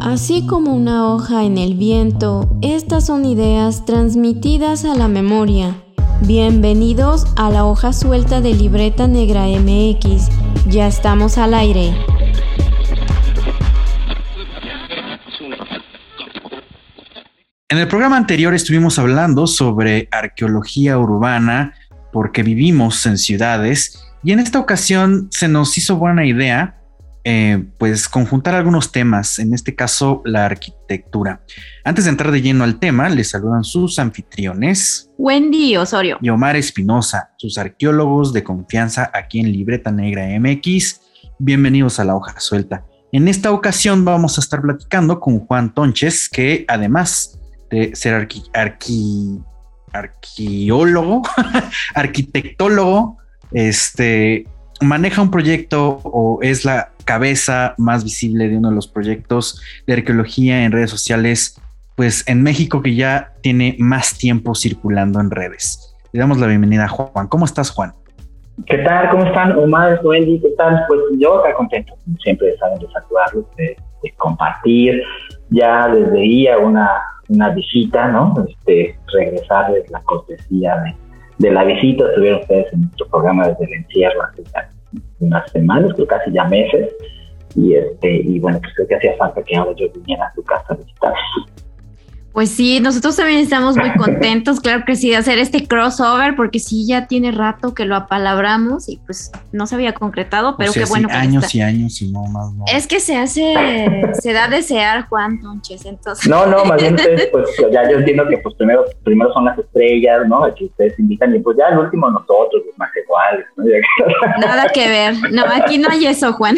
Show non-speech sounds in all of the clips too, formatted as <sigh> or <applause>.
Así como una hoja en el viento, estas son ideas transmitidas a la memoria. Bienvenidos a la hoja suelta de Libreta Negra MX. Ya estamos al aire. En el programa anterior estuvimos hablando sobre arqueología urbana porque vivimos en ciudades y en esta ocasión se nos hizo buena idea eh, pues conjuntar algunos temas, en este caso la arquitectura. Antes de entrar de lleno al tema, les saludan sus anfitriones. Wendy Osorio. Y Omar Espinosa, sus arqueólogos de confianza aquí en Libreta Negra MX. Bienvenidos a la hoja suelta. En esta ocasión vamos a estar platicando con Juan Tonches, que además de ser arqueólogo, <laughs> arquitectólogo, este, maneja un proyecto o es la cabeza más visible de uno de los proyectos de arqueología en redes sociales, pues en México que ya tiene más tiempo circulando en redes. Le damos la bienvenida a Juan. ¿Cómo estás, Juan? ¿Qué tal? ¿Cómo están? Omar, Wendy, ¿qué tal? Pues yo acá contento, siempre saben de saludarlos, de, compartir. Ya les veía una, una visita, ¿no? Este, regresarles la cortesía de, de la visita. Estuvieron ustedes en nuestro programa desde el encierro hace unas semanas, creo casi ya meses. Y, este, y bueno, pues creo que hacía falta que ahora yo viniera a su casa a visitar. Pues sí, nosotros también estamos muy contentos, claro que sí, de hacer este crossover, porque sí, ya tiene rato que lo apalabramos y pues no se había concretado, pero qué bueno. años y años y no más. No. Es que se hace, se da a desear, Juan Tonches, entonces. No, no, más bien ustedes, <laughs> pues ya yo entiendo que pues primero, primero son las estrellas, ¿no? Que ustedes invitan y pues ya el último nosotros, los más iguales, ¿no? <laughs> Nada que ver, no, aquí no hay eso, Juan.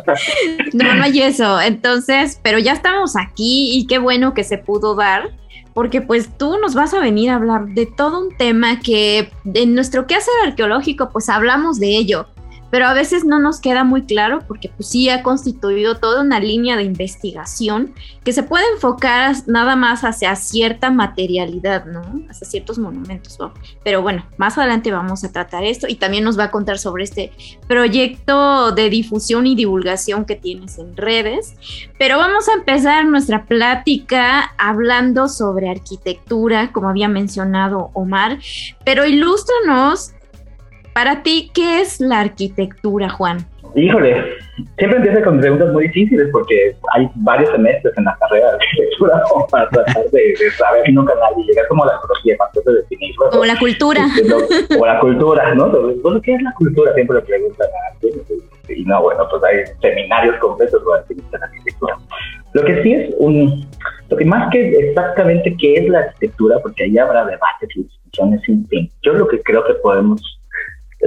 <laughs> no, no hay eso, entonces, pero ya estamos aquí y qué bueno que se pudo dar, porque pues tú nos vas a venir a hablar de todo un tema que en nuestro quehacer arqueológico pues hablamos de ello, pero a veces no nos queda muy claro porque pues sí ha constituido toda una línea de investigación que se puede enfocar nada más hacia cierta materialidad, ¿no? Hacia ciertos monumentos. Pero bueno, más adelante vamos a tratar esto y también nos va a contar sobre este proyecto de difusión y divulgación que tienes en redes. Pero vamos a empezar nuestra plática hablando sobre arquitectura, como había mencionado Omar, pero ilústranos para ti, ¿qué es la arquitectura, Juan? Híjole, siempre empieza con preguntas muy difíciles porque hay varios semestres en la carrera de arquitectura <laughs> como para tratar de, saber y nunca nadie llega como la arqueología para de definirlo. Como la cultura. o <laughs> la cultura, ¿no? Entonces, ¿qué es la cultura? Siempre le preguntan a alguien. Y no, bueno, pues hay seminarios completos para definir la arquitectura. Lo que sí es un, lo que más que exactamente qué es la arquitectura, porque ahí habrá debates y discusiones sin fin. Yo lo que creo que podemos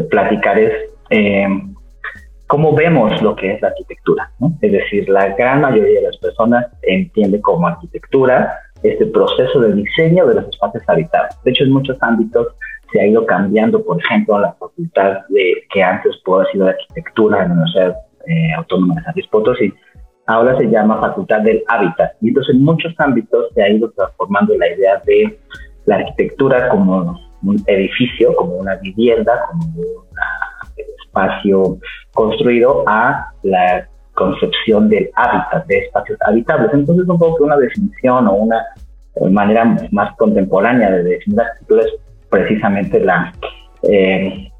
platicar es eh, cómo vemos lo que es la arquitectura. Es decir, la gran mayoría de las personas entiende como arquitectura este proceso de diseño de los espacios habitables. De hecho, en muchos ámbitos se ha ido cambiando, por ejemplo, la facultad de que antes pudo haber sido de arquitectura en la Universidad eh, Autónoma de San Luis Potosí, ahora se llama Facultad del Hábitat. Y entonces en muchos ámbitos se ha ido transformando la idea de la arquitectura como un edificio, como una vivienda, como un espacio construido a la concepción del hábitat, de espacios habitables. Entonces, un poco una definición o una manera más contemporánea de definir la arquitectura es precisamente la. Eh,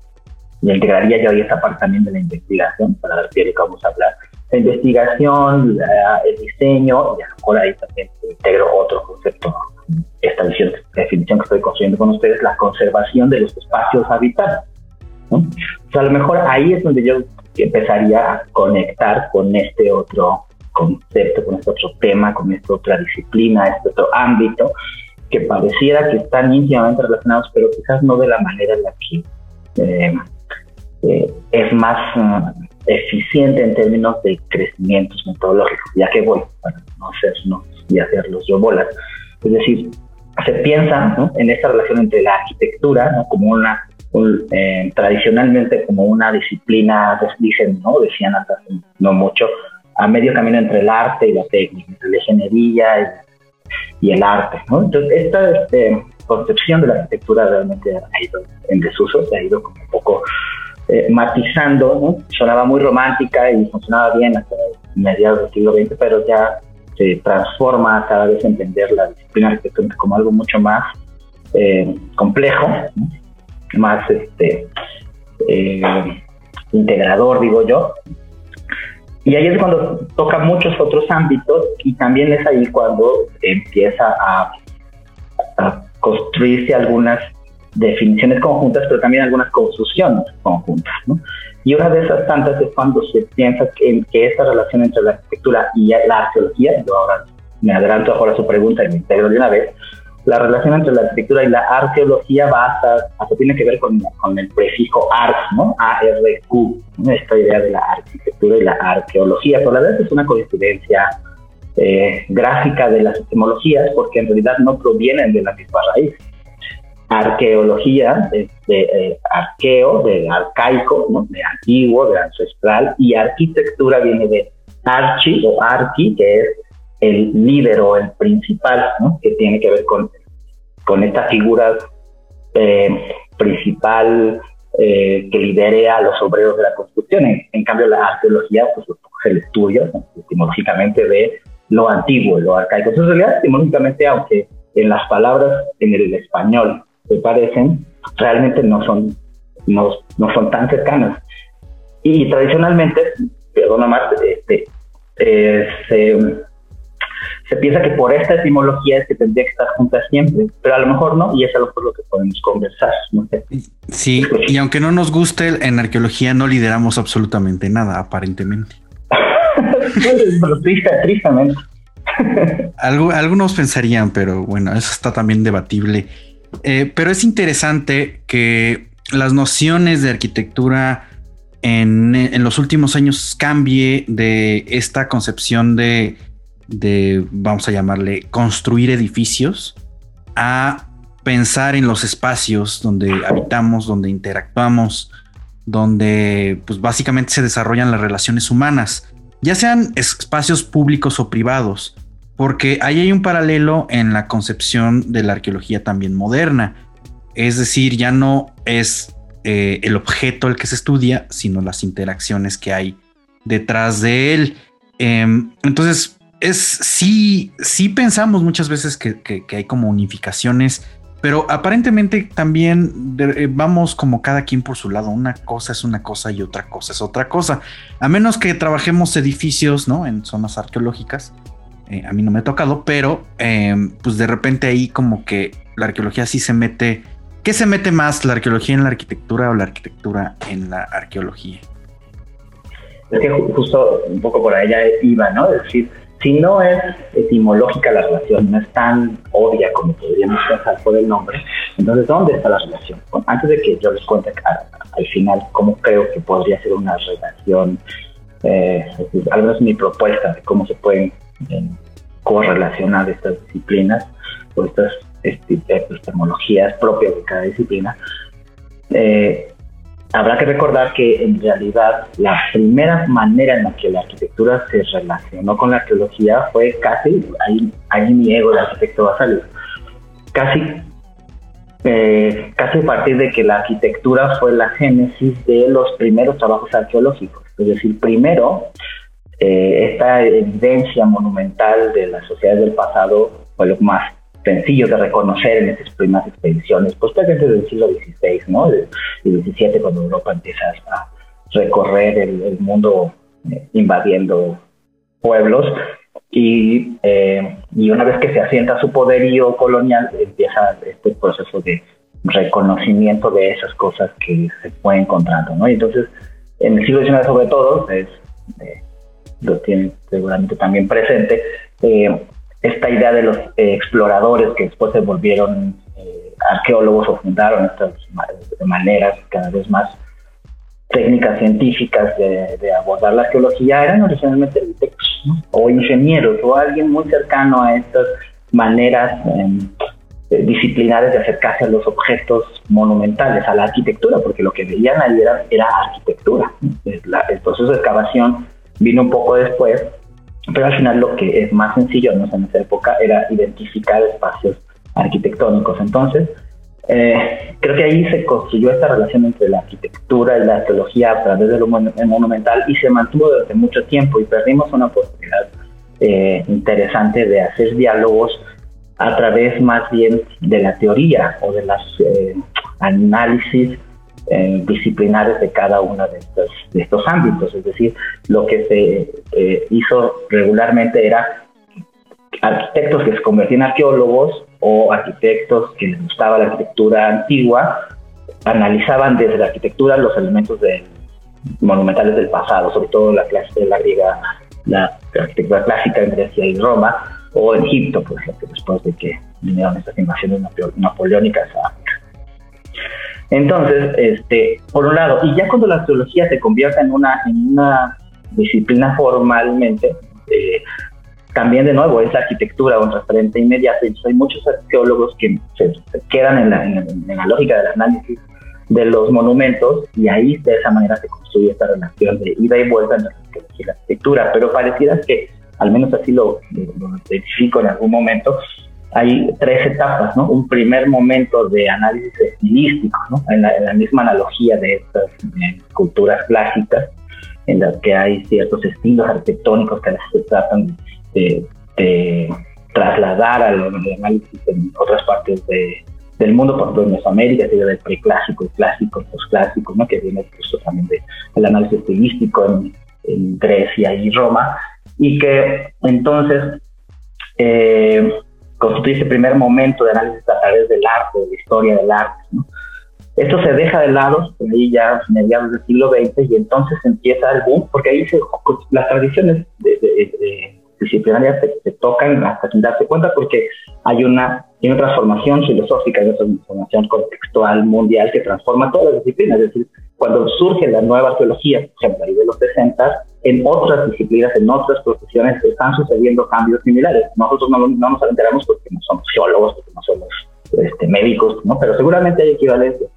integraría yo ahí esa parte también de la investigación, para ver qué vamos a hablar. La investigación, el diseño, y a lo mejor ahí también integro otro concepto esta definición que estoy construyendo con ustedes, la conservación de los espacios habitables. O sea, a lo mejor ahí es donde yo empezaría a conectar con este otro concepto, con este otro tema, con esta otra disciplina, este otro ámbito, que pareciera que están íntimamente relacionados, pero quizás no de la manera en la que eh, eh, es más mm, eficiente en términos de crecimientos metodológicos, ya que voy, para no hacernos y hacerlos yo bolas. Es decir, se piensa en esta relación entre la arquitectura como una, eh, tradicionalmente como una disciplina, dicen, ¿no? decían hasta no mucho, a medio camino entre el arte y la técnica, entre la ingeniería y, el arte. ¿no? Entonces, esta este, concepción de la arquitectura realmente ha ido en desuso, se ha ido como un poco eh, matizando, ¿no? sonaba muy romántica y funcionaba bien hasta mediados del siglo XX, pero ya se transforma cada vez entender la disciplina arquitectónica como algo mucho más eh, complejo, más este, eh, integrador, digo yo. Y ahí es cuando toca muchos otros ámbitos y también es ahí cuando empieza a, construirse algunas definiciones conjuntas, pero también algunas construcciones conjuntas. ¿no? Y una de esas tantas es cuando se piensa que, que esta relación entre la arquitectura y la arqueología, yo ahora me adelanto ahora a su pregunta y me integro de una vez, la relación entre la arquitectura y la arqueología va hasta, hasta tiene que ver con, con el prefijo ARC, ¿no? A-R-Q, esta idea de la arquitectura y la arqueología, pero la verdad es una coincidencia eh, gráfica de las etimologías porque en realidad no provienen de la misma raíz arqueología, de, eh, arqueo, de arcaico, de antiguo, de ancestral, y arquitectura viene de archi o arqui, que es el líder o el principal, que tiene que ver con, con esta figura eh, principal eh, que lidere a los obreros de la construcción. En, cambio, la arqueología pues, es el estudio, etimológicamente, de lo antiguo, lo arcaico. Entonces, en realidad, etimológicamente, aunque en las palabras en el español se parecen, realmente no son, no, no son tan cercanas. Y tradicionalmente, perdona más, este, eh, se, piensa que por esta etimología es que tendría que estar juntas siempre, pero a lo mejor no, y es a lo mejor lo que podemos conversar. Sí, y aunque no nos guste, en arqueología no lideramos absolutamente nada, aparentemente. <laughs> pero triste, tristemente. algunos pensarían, pero bueno, eso está también debatible. Eh, pero es interesante que las nociones de arquitectura en, los últimos años cambie de esta concepción de, vamos a llamarle, construir edificios a pensar en los espacios donde habitamos, donde interactuamos, donde pues básicamente se desarrollan las relaciones humanas, ya sean espacios públicos o privados porque ahí hay un paralelo en la concepción de la arqueología también moderna. Es decir, ya no es eh, el objeto el que se estudia, sino las interacciones que hay detrás de él. Em, entonces, es sí, sí pensamos muchas veces que, hay como unificaciones, pero aparentemente también eh, vamos como cada quien por su lado. Una cosa es una cosa y otra cosa es otra cosa. A menos que trabajemos edificios, ¿no? En zonas arqueológicas eh, a mí no me ha tocado, pero eh, pues de repente ahí como que la arqueología sí se mete. ¿Qué se mete más, la arqueología en la arquitectura o la arquitectura en la arqueología? Es que justo un poco por allá iba, ¿no? Es decir, si no es etimológica la relación, no es tan obvia como podríamos pensar por el nombre, entonces ¿dónde está la relación? antes de que yo les cuente al final cómo creo que podría ser una relación, eh, al menos mi propuesta de cómo se pueden correlacionar estas disciplinas o estas este, epistemologías propias de cada disciplina, eh, habrá que recordar que en realidad la primera manera en la que la arquitectura se relacionó con la arqueología fue casi, ahí, ahí mi ego de arquitecto va a salir, casi, eh, casi a partir de que la arquitectura fue la génesis de los primeros trabajos arqueológicos. Es decir, primero eh, esta evidencia monumental de las sociedades del pasado fue lo más sencillo de reconocer en estas primeras expediciones, pues desde el siglo XVI, ¿no? Y XVII, cuando Europa empieza a recorrer el, mundo eh, invadiendo pueblos y, eh, y una vez que se asienta su poderío colonial, empieza este proceso de reconocimiento de esas cosas que se fue encontrando, ¿no? Y entonces, en el siglo XIX sobre todo, es lo tienen seguramente también presente, eh, esta idea de los eh, exploradores que después se volvieron eh, arqueólogos o fundaron estas maneras cada vez más técnicas científicas de, abordar la arqueología eran originalmente arquitectos o ingenieros o alguien muy cercano a estas maneras em, disciplinares de acercarse a los objetos monumentales, a la arquitectura, porque lo que veían ahí era, era arquitectura. el proceso de excavación vino un poco después, pero al final lo que es más sencillo en esa época era identificar espacios arquitectónicos. Entonces, eh, creo que ahí se construyó esta relación entre la arquitectura y la arqueología a través de lo monumental y se mantuvo durante mucho tiempo y perdimos una oportunidad eh, interesante de hacer diálogos a través más bien de la teoría o de las eh, análisis eh, disciplinares de cada uno de estos, ámbitos. Es decir, lo que se hizo regularmente era arquitectos que se convertían en arqueólogos o arquitectos que les gustaba la arquitectura antigua, analizaban desde la arquitectura los elementos de, monumentales del pasado, sobre todo la clase de la griega, la arquitectura clásica en Grecia y Roma, o Egipto, por después de que vinieron estas invasiones napoleónicas a. Entonces, este, por un lado, y ya cuando la arqueología se convierta en una, en una disciplina formalmente, eh, también de nuevo es la arquitectura un referente inmediato. hay muchos arqueólogos que se, quedan en la, en la, lógica del análisis de los monumentos y ahí de esa manera se construye esta relación de ida y vuelta entre la arquitectura. Pero pareciera que, al menos así lo, lo, identifico en algún momento, hay tres etapas, ¿no? Un primer momento de análisis estilístico, ¿no? En la, misma analogía de estas eh, culturas clásicas, en las que hay ciertos estilos arquitectónicos que se tratan de, trasladar al análisis en otras partes del mundo, por ejemplo en Mesoamérica, sería del preclásico, el clásico, el ¿no? que viene justo también del análisis estilístico en, Grecia y Roma, y que entonces eh, constituye ese primer momento de análisis a través del arte, de la historia del arte. Esto se deja de lado, por ahí ya mediados del siglo XX, y entonces empieza el boom, porque ahí se, las tradiciones de disciplinarias se, tocan hasta sin darse cuenta porque hay una, hay una transformación filosófica, hay una transformación contextual mundial que transforma todas las disciplinas. Es decir, cuando surge la nueva arqueología, por ejemplo, ahí de los 60, en otras disciplinas, en otras profesiones, están sucediendo cambios similares. Nosotros no, no nos enteramos porque no somos geólogos, porque no somos este, médicos, ¿no? pero seguramente hay equivalencia.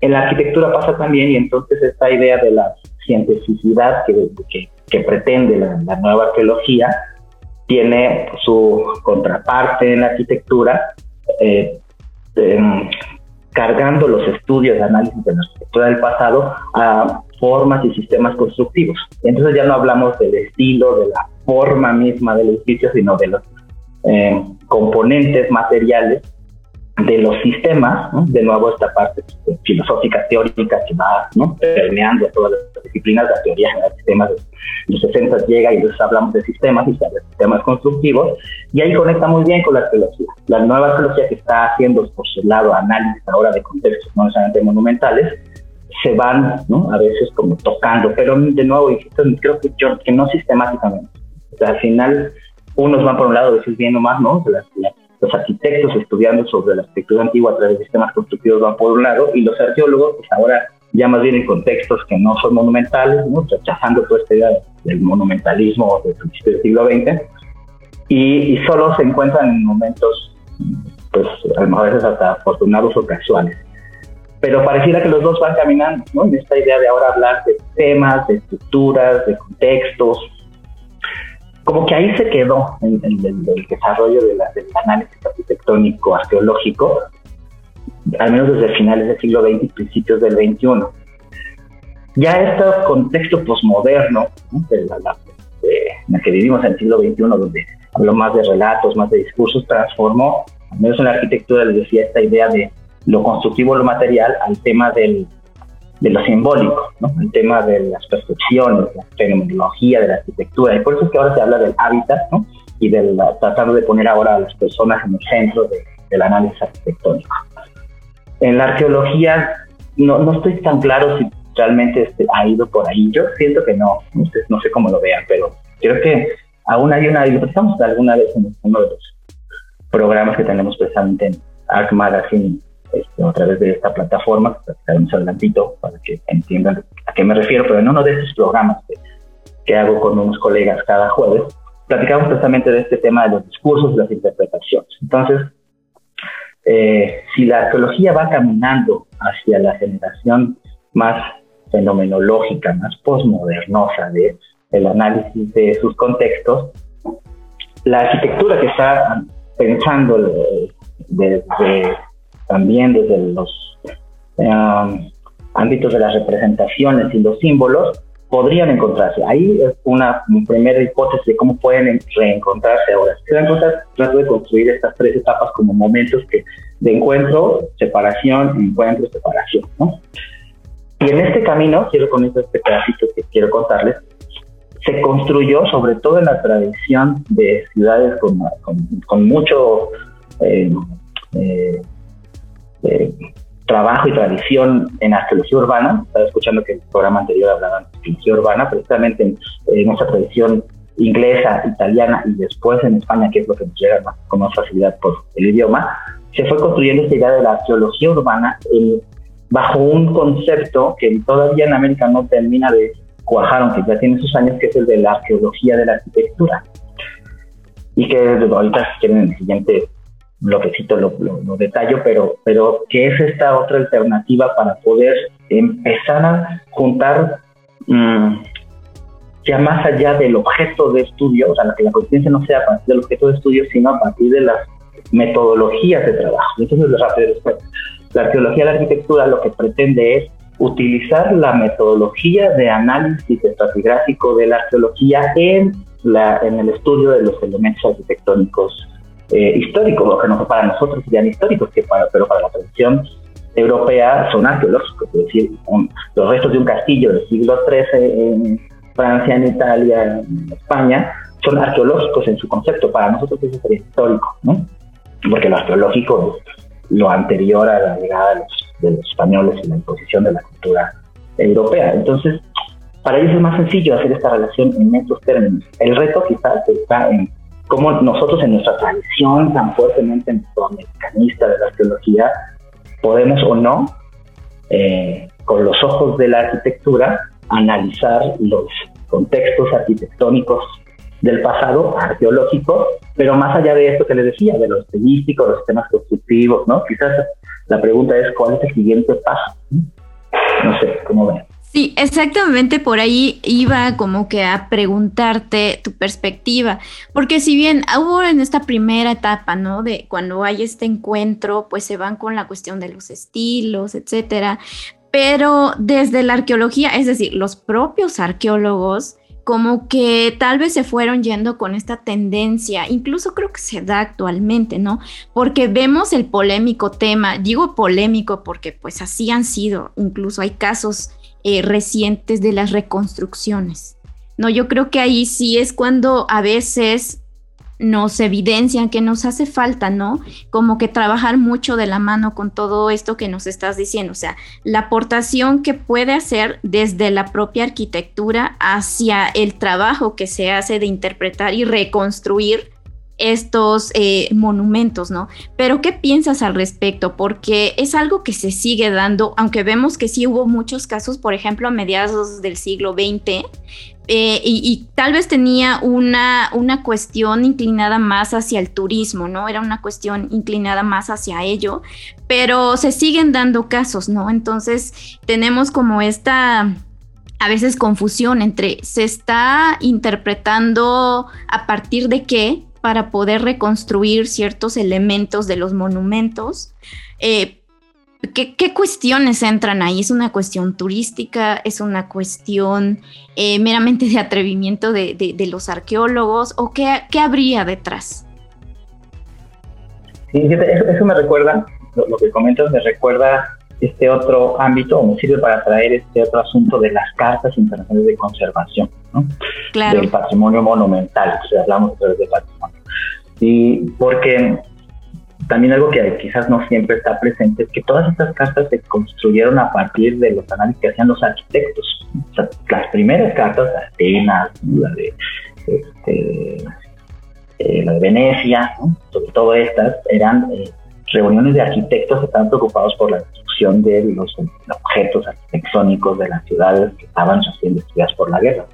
En la arquitectura pasa también y entonces esta idea de la cientificidad que, que que pretende la, nueva arqueología tiene su contraparte en la arquitectura, eh, em, cargando los estudios de análisis de la arquitectura del pasado a formas y sistemas constructivos. Entonces ya no hablamos del estilo, de la forma misma del edificio, sino de los em, componentes materiales de los sistemas, de nuevo esta parte filosófica teórica que va ¿no? permeando todas las disciplinas, la teoría de los sistemas de los 60 llega y entonces hablamos de sistemas y de sistemas constructivos, y ahí conecta muy bien con la arqueología. La nueva arqueología que está haciendo por su lado análisis ahora de contextos no necesariamente monumentales, se van ¿no? a veces como tocando, pero de nuevo, creo que, yo, que no sistemáticamente. O sea, al final, unos van por un lado, decir bien o más, ¿no? los arquitectos estudiando sobre la arquitectura antigua a través de sistemas constructivos van por un lado y los arqueólogos, pues ahora ya más bien en contextos que no son monumentales, rechazando toda esta idea del monumentalismo del principio del siglo XX, y, solo se encuentran en momentos, pues a veces hasta afortunados o casuales. Pero pareciera que los dos van caminando, ¿no? En esta idea de ahora hablar de temas, de estructuras, de contextos, como que ahí se quedó en, el desarrollo del análisis arquitectónico arqueológico, al menos desde finales del siglo XX y principios del XXI. Ya este contexto posmoderno, en el que vivimos en el siglo XXI, donde habló más de relatos, más de discursos, transformó, al menos en la arquitectura, les decía, esta idea de lo constructivo, lo material, al tema del de lo simbólico, ¿no? el tema de las percepciones, la fenomenología de la arquitectura, y por eso es que ahora se habla del hábitat ¿no? y del tratar de poner ahora a las personas en el centro del análisis arquitectónico. En la arqueología no, no estoy tan claro si realmente este, ha ido por ahí, yo siento que no, ustedes no sé cómo lo vean, pero creo que aún hay una, lo alguna vez en uno de los programas que tenemos precisamente en Arc Magazine, este, a través de esta plataforma, que un adelantito para que entiendan a qué me refiero, pero en uno de esos programas que, hago con unos colegas cada jueves, platicamos precisamente de este tema de los discursos y las interpretaciones. Entonces, eh, si la arqueología va caminando hacia la generación más fenomenológica, más posmodernosa de el análisis de sus contextos, la arquitectura que está pensando desde también desde los um, ámbitos de las representaciones y los símbolos, podrían encontrarse. Ahí es una primera hipótesis de cómo pueden reencontrarse ahora. Se dan cuenta, trato de construir estas tres etapas como momentos que, de encuentro, separación, encuentro, separación. ¿no? Y en este camino, quiero con este pedacito que quiero contarles, se construyó sobre todo en la tradición de ciudades con, con, mucho eh, eh, eh, trabajo y tradición en arqueología urbana. Estaba escuchando que el programa anterior hablaba de arqueología urbana, precisamente en, en esa tradición inglesa, italiana y después en España, que es lo que nos llega con más facilidad por el idioma, se fue construyendo esta idea de la arqueología urbana bajo un concepto que todavía en América no termina de cuajar, aunque ya tiene sus años, que es el de la arqueología de la arquitectura. Y que ahorita, si quieren, en el siguiente bloquecito lo, lo, detallo, pero, pero que es esta otra alternativa para poder empezar a juntar mm, ya más allá del objeto de estudio, o sea, que la conciencia no sea a partir del objeto de estudio, sino a partir de las metodologías de trabajo. Entonces, después. La arqueología de la arquitectura lo que pretende es utilizar la metodología de análisis estratigráfico de la arqueología en, la, en el estudio de los elementos arquitectónicos eh, históricos, que no para nosotros serían históricos, que para, pero para la tradición europea son arqueológicos, es decir, los restos de un castillo del siglo XIII en Francia, en Italia, en España, son arqueológicos en su concepto, para nosotros eso sería histórico, ¿no? porque lo arqueológico es lo anterior a la llegada de los, de los españoles y la imposición de la cultura europea. Entonces, para ellos es más sencillo hacer esta relación en estos términos. El reto quizás está en cómo nosotros en nuestra tradición tan fuertemente americanista de la arqueología podemos o no, eh, con los ojos de la arquitectura, analizar los contextos arquitectónicos del pasado arqueológico, pero más allá de esto que les decía, de los estilístico, los sistemas constructivos, ¿no? Quizás la pregunta es cuál es el siguiente paso. No sé, ¿cómo ven? Sí, exactamente por ahí iba como que a preguntarte tu perspectiva, porque si bien hubo en esta primera etapa, ¿no? De cuando hay este encuentro, pues se van con la cuestión de los estilos, etcétera, pero desde la arqueología, es decir, los propios arqueólogos como que tal vez se fueron yendo con esta tendencia, incluso creo que se da actualmente, ¿no? Porque vemos el polémico tema, digo polémico porque pues así han sido, incluso hay casos eh, recientes de las reconstrucciones. No, yo creo que ahí sí es cuando a veces nos evidencian que nos hace falta, ¿no? Como que trabajar mucho de la mano con todo esto que nos estás diciendo, o sea, la aportación que puede hacer desde la propia arquitectura hacia el trabajo que se hace de interpretar y reconstruir estos eh, monumentos, ¿no? Pero ¿qué piensas al respecto? Porque es algo que se sigue dando, aunque vemos que sí hubo muchos casos, por ejemplo, a mediados del siglo XX, eh, y, tal vez tenía una, una cuestión inclinada más hacia el turismo, ¿no? Era una cuestión inclinada más hacia ello, pero se siguen dando casos, ¿no? Entonces tenemos como esta a veces confusión entre se está interpretando a partir de qué para poder reconstruir ciertos elementos de los monumentos, eh, ¿Qué, cuestiones entran ahí? ¿Es una cuestión turística? ¿Es una cuestión eh, meramente de atrevimiento de, los arqueólogos? ¿O qué, habría detrás? Sí, eso, me recuerda, lo, que comentas me recuerda este otro ámbito, o me sirve para traer este otro asunto de las cartas internacionales de conservación, ¿no? Claro. Del patrimonio monumental, o sea, hablamos de patrimonio. Y porque también algo que quizás no siempre está presente es que todas estas cartas se construyeron a partir de los análisis que hacían los arquitectos. las primeras cartas, de Atenas, la de, este, eh, la de Venecia, sobre todo estas, eran eh, reuniones de arquitectos que estaban preocupados por la destrucción de los objetos arquitectónicos de las ciudades que estaban siendo destruidas por la guerra.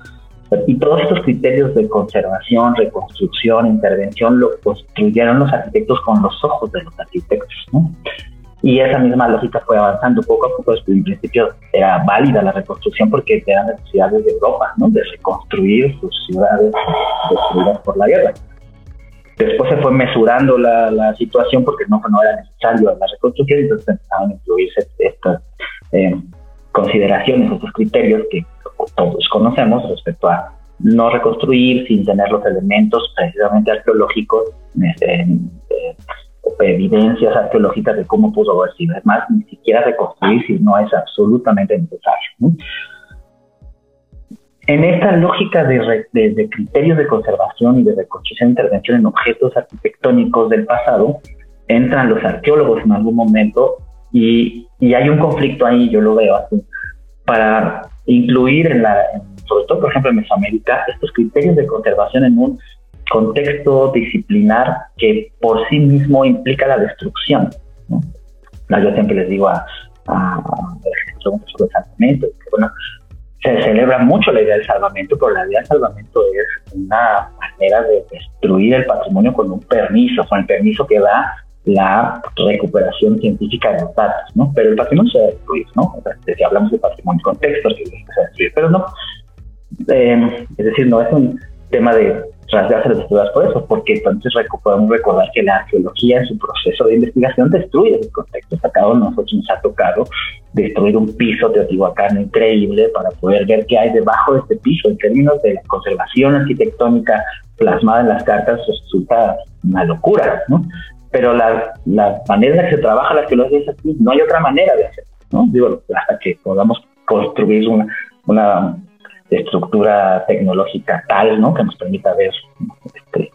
Y todos estos criterios de conservación, reconstrucción, intervención, lo construyeron los arquitectos con los ojos de los arquitectos. Y esa misma lógica fue avanzando poco a poco. En principio era válida la reconstrucción porque eran necesidades de Europa, ¿no? de reconstruir sus ciudades destruidas por la guerra. Después se fue mesurando la, situación porque no, no era necesario la reconstrucción, entonces empezaron a incluirse estas eh, consideraciones, estos criterios que todos conocemos respecto a no reconstruir sin tener los elementos precisamente arqueológicos, este, eh, evidencias arqueológicas de cómo pudo haber sido. Es más, ni siquiera reconstruir si no es absolutamente necesario. En esta lógica de, de, criterios de conservación y de reconstrucción e intervención en objetos arquitectónicos del pasado, entran los arqueólogos en algún momento y, y hay un conflicto ahí, yo lo veo así, para incluir en la, sobre todo por ejemplo en Mesoamérica, estos criterios de conservación en un contexto disciplinar que por sí mismo implica la destrucción. ¿no? Yo siempre les digo a, a, los salvamento, que bueno, se celebra mucho la idea del salvamento, pero la idea del salvamento es una manera de destruir el patrimonio con un permiso, con el permiso que da la recuperación científica de los datos, ¿no? Pero el patrimonio se va a destruir, ¿no? O sea, si hablamos de patrimonio contexto, se va a destruir, pero no. Eh, es decir, no es un tema de rasgarse las estudios por eso, porque entonces podemos recordar que la arqueología en su proceso de investigación destruye el contexto. A cada uno de nosotros nos ha tocado destruir un piso teotihuacano increíble para poder ver qué hay debajo de este piso en términos de la conservación arquitectónica plasmada en las cartas resulta una locura, ¿no? Pero la, la manera en la que se trabaja la arqueología es así, no hay otra manera de hacerlo, ¿no? Digo, hasta que podamos construir una, una estructura tecnológica tal, ¿no? Que nos permita ver este,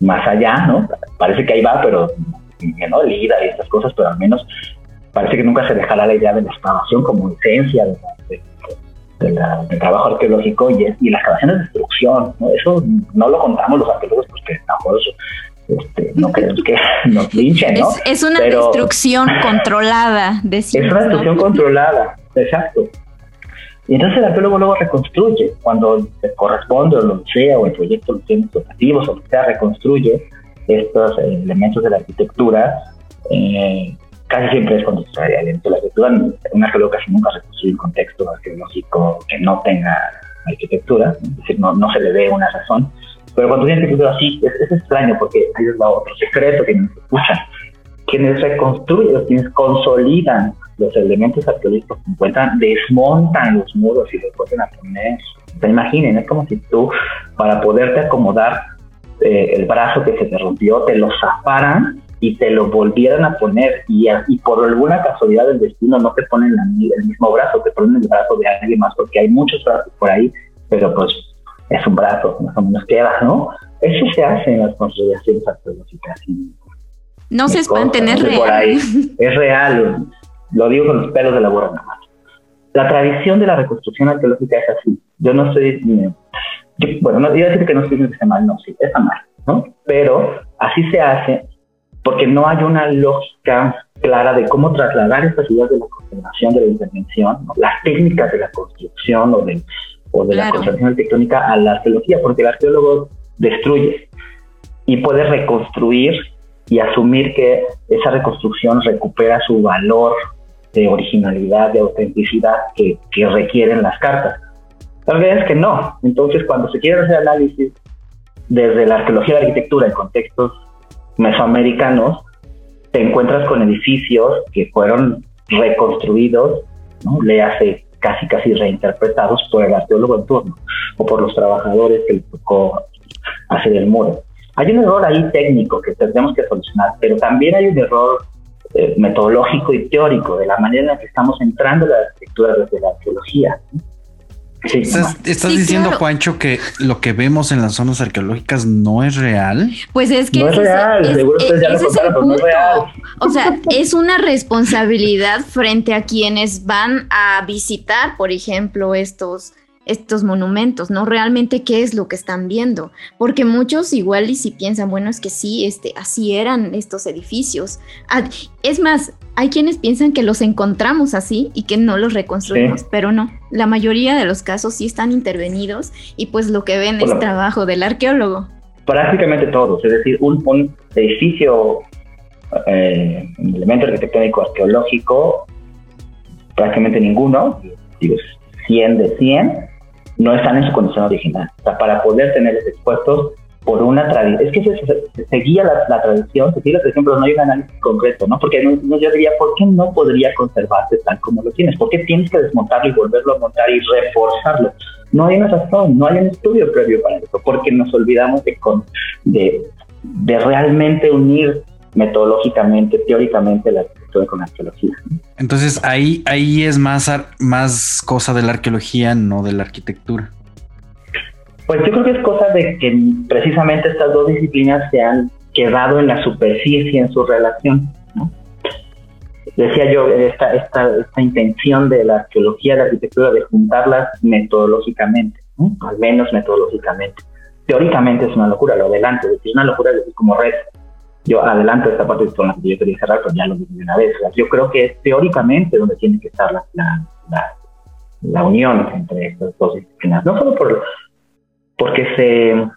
más allá, ¿no? Parece que ahí va, pero ¿no? El y estas cosas, pero al menos parece que nunca se dejará la idea de la excavación como esencia de, del trabajo arqueológico y, y la excavación es destrucción, ¿no? Eso no lo contamos los arqueólogos porque mejor este, no queremos que <laughs> nos linchen, ¿no? Es, una destrucción controlada, Es una <laughs> destrucción controlada, exacto. Y entonces el arqueólogo luego reconstruye, cuando corresponde o lo sea, o el proyecto tiene objetivos, o sea, reconstruye estos eh, elementos de la arquitectura. Eh, casi siempre es cuando se trae elementos de la arquitectura. Un arqueólogo casi nunca reconstruye un contexto arqueológico que no tenga arquitectura, es decir, no, no se le ve una razón. Pero cuando tiene arquitectura, sí, es, es extraño porque ahí es otro secreto que nos escuchan. Quienes reconstruyen, quienes consolidan los elementos arqueológicos que encuentran, desmontan los muros y los vuelven a poner. Se imaginen, es como si tú, para poderte acomodar eh, el brazo que se te rompió, te lo zafaran y te lo volvieran a poner y, y por alguna casualidad del destino no te ponen el mismo brazo, te ponen el brazo de alguien más porque hay muchos brazos por ahí, pero pues es un brazo, más o menos queda, ¿no? Eso se hace en las consolidaciones arqueológicas. No se espanten, es real. Es real. Lo digo con los pelos de la borra nada más. La tradición de la reconstrucción arqueológica es así. Yo no estoy, bueno, no iba a decir que no estoy diciendo que mal, no, sí, está mal, ¿no? Pero así se hace porque no hay una lógica clara de cómo trasladar estas ideas de la conservación, de la intervención, las técnicas de la construcción o de, o de la conservación arquitectónica a la arqueología, porque el arqueólogo destruye y puede reconstruir y asumir que esa reconstrucción recupera su valor de originalidad, de autenticidad que, que requieren las cartas. La verdad es que no. Entonces, cuando se quiere hacer análisis desde la arqueología de la arquitectura en contextos mesoamericanos, te encuentras con edificios que fueron reconstruidos, ¿no? le hace casi casi reinterpretados por el arqueólogo en turno o por los trabajadores que le tocó hacer el muro. Hay un error ahí técnico que tendremos que solucionar, pero también hay un error eh, metodológico y teórico de la manera en la que estamos entrando a la arquitectura desde la arqueología. ¿Estás, diciendo, Juancho, que lo que vemos en las zonas arqueológicas no es real? Pues es que no es real, seguro ustedes ya lo contaron, pero no es real. O sea, es una responsabilidad frente a quienes van a visitar, por ejemplo, estos estos monumentos, ¿no? Realmente qué es lo que están viendo, porque muchos igual y si piensan, bueno, es que sí, este, así eran estos edificios. Ah, es más, hay quienes piensan que los encontramos así y que no los reconstruimos, pero no, la mayoría de los casos sí están intervenidos y pues lo que ven es trabajo del arqueólogo. Prácticamente todos, es decir, un, edificio, eh, un elemento arquitectónico arqueológico, prácticamente ninguno, digo 100 de 100, no están en su condición original. O sea, para poder tenerlos expuestos, por una tradición, es que se, seguía la, tradición, se sigue la tradición, pero no hay un análisis concreto, ¿no? Porque no, yo diría, ¿por qué no podría conservarse tal como lo tienes? ¿Por qué tienes que desmontarlo y volverlo a montar y reforzarlo? No hay una razón, no hay un estudio previo para eso, porque nos olvidamos de, de, de realmente unir metodológicamente, teóricamente la arquitectura con la arqueología. Entonces ahí, ahí es más, más cosa de la arqueología, no de la arquitectura. Pues yo creo que es cosa de que precisamente estas dos disciplinas se han quedado en la superficie en su relación. Decía yo, esta, esta, esta intención de la arqueología y la arquitectura de juntarlas metodológicamente, al menos metodológicamente. Teóricamente es una locura, lo adelante, es una locura decir como red. Yo adelanto esta parte con la que yo quería cerrar, pero ya lo dije una vez. Yo creo que es teóricamente donde tiene que estar la, la, la unión entre estas dos disciplinas. No solo por porque se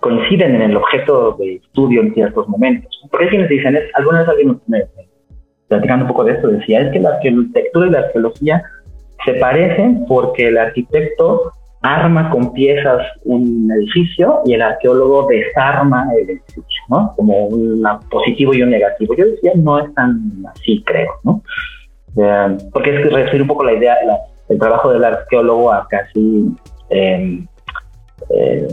coinciden en el objeto de estudio en ciertos momentos. Porque quienes dicen, es, alguna vez alguien me, platicando un poco de esto, decía, es que la arquitectura y la arqueología se parecen porque el arquitecto arma con piezas un edificio y el arqueólogo desarma el edificio, ¿no? Como un positivo y un negativo. Yo decía, no es tan así, creo, ¿no? porque es que refiere un poco la idea, el trabajo del arqueólogo a casi eh, eh,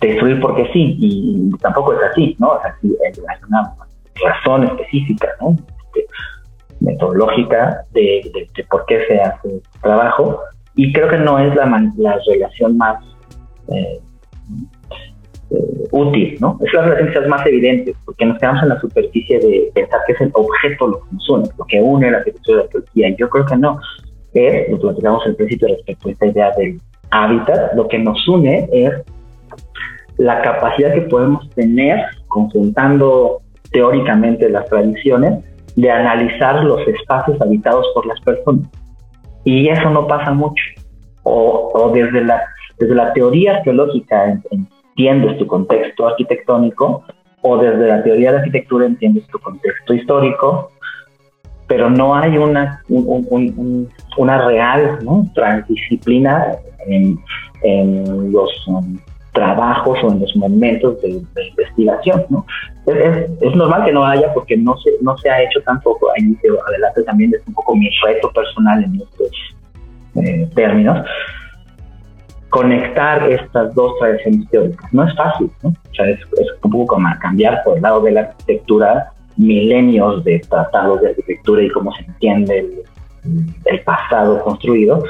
destruir porque sí, y tampoco es así, ¿no? O sea, hay una razón específica, ¿no? Este, metodológica de, por qué se hace trabajo, y creo que no es la, la relación más eh, eh, útil, ¿no? Es la relación quizás más evidente, porque nos quedamos en la superficie de pensar que es el objeto lo que nos une, lo que une la arquitectura de la y yo creo que no. Es, lo platicamos al principio respecto a esta idea del hábitat, lo que nos une es la capacidad que podemos tener, confrontando teóricamente las tradiciones, de analizar los espacios habitados por las personas. Y eso no pasa mucho. O, desde, la, desde la teoría arqueológica entiendes tu contexto arquitectónico, o desde la teoría de arquitectura entiendes tu contexto histórico, pero no hay una, una real transdisciplina en, los um, trabajos o en los momentos de, investigación. ¿no? Es, normal que no haya porque no se, no se ha hecho tampoco, a inicio, adelante también es un poco mi reto personal en estos eh, términos, conectar estas dos tradiciones teóricas. No es fácil, ¿no? O sea, es, es un poco como cambiar por el lado de la arquitectura milenios de tratados de arquitectura y cómo se entiende el, pasado construido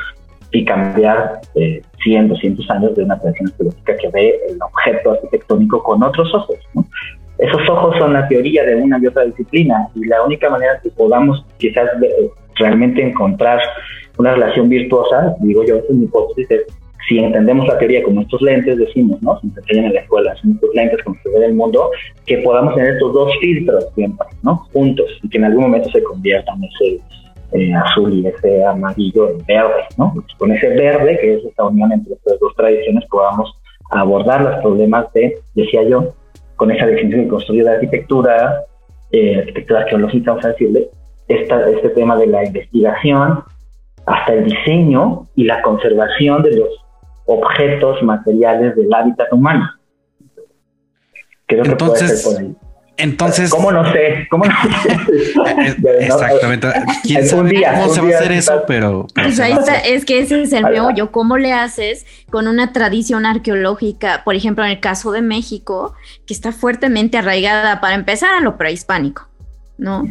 y cambiar eh, 100, 200 años de una tradición arqueológica que ve el objeto arquitectónico con otros ojos. Esos ojos son la teoría de una y otra disciplina y la única manera que podamos quizás realmente encontrar una relación virtuosa, digo yo, es mi hipótesis, es si entendemos la teoría como estos lentes, decimos, ¿no? Si enseñan en la escuela, son estos lentes como se ve el mundo, que podamos tener estos dos filtros siempre, ¿no? Juntos, y que en algún momento se conviertan ese eh, azul y ese amarillo en verde, ¿no? Pues con ese verde, que es esta unión entre estas dos tradiciones, podamos abordar los problemas de, decía yo, con esa definición de construir de arquitectura, eh, arquitectura arqueológica, vamos a decirle, esta, este tema de la investigación, hasta el diseño y la conservación de los objetos materiales del hábitat humano. Creo entonces, que puede ser por ahí. Entonces, ¿cómo no sé? ¿Cómo no sé? <laughs> Exactamente. ¿Quién sabe cómo se va a hacer eso? Pero, pues ahí está, es que ese es el meollo. ¿Cómo le haces con una tradición arqueológica, por ejemplo, en el caso de México, que está fuertemente arraigada para empezar a lo prehispánico? ¿no?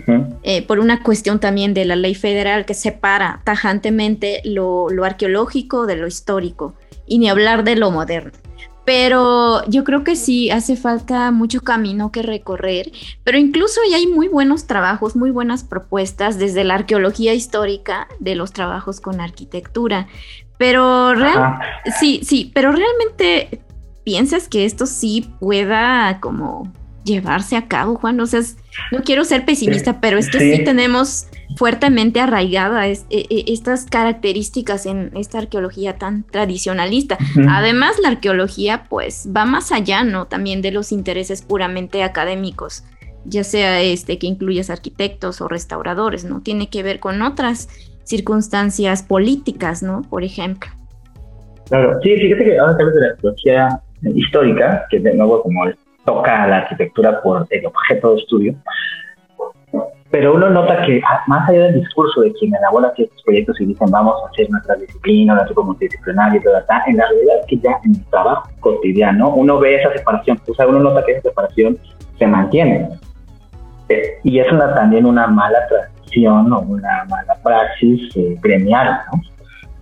Eh, por una cuestión también de la ley federal que separa tajantemente lo, lo arqueológico de lo histórico y ni hablar de lo moderno. Pero yo creo que sí, hace falta mucho camino que recorrer, pero incluso ya hay muy buenos trabajos, muy buenas propuestas desde la arqueología histórica de los trabajos con arquitectura. Pero real, sí, sí, pero realmente piensas que esto sí pueda como llevarse a cabo, Juan. O sea, no quiero ser pesimista, pero es que sí tenemos fuertemente arraigada es, e, e, estas características en esta arqueología tan tradicionalista. Además, la arqueología pues va más allá, ¿no? También de los intereses puramente académicos, ya sea este que incluyas arquitectos o restauradores, ¿no? Tiene que ver con otras circunstancias políticas, ¿no? Por ejemplo. Claro, sí, fíjate que ahora que hablas de la arqueología histórica, que de nuevo como toca la arquitectura por el objeto de estudio, pero uno nota que ah, más allá del discurso de quien elabora ciertos proyectos y dicen vamos a hacer nuestra disciplina, nuestro multidisciplinario, en la realidad es que ya en el trabajo cotidiano uno ve esa separación, o sea, uno nota que esa separación se mantiene. Eh, y es una, también una mala tradición o una mala praxis eh, gremial, ¿no?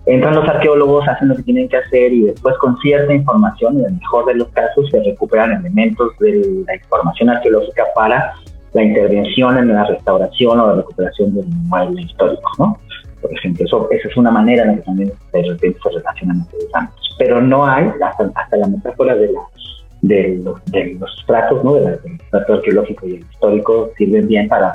Entran los arqueólogos, hacen lo que tienen que hacer y después con cierta información, en el mejor de los casos, se recuperan elementos de la información arqueológica para la intervención en la restauración o la recuperación del inmueble histórico, ¿no? Por ejemplo, eso, esa es una manera en la que también de repente se relacionan estos ámbitos. Pero no hay, hasta, la metáfora de, la, de, los, de los estratos, ¿no? del estrato arqueológico y el histórico sirven bien para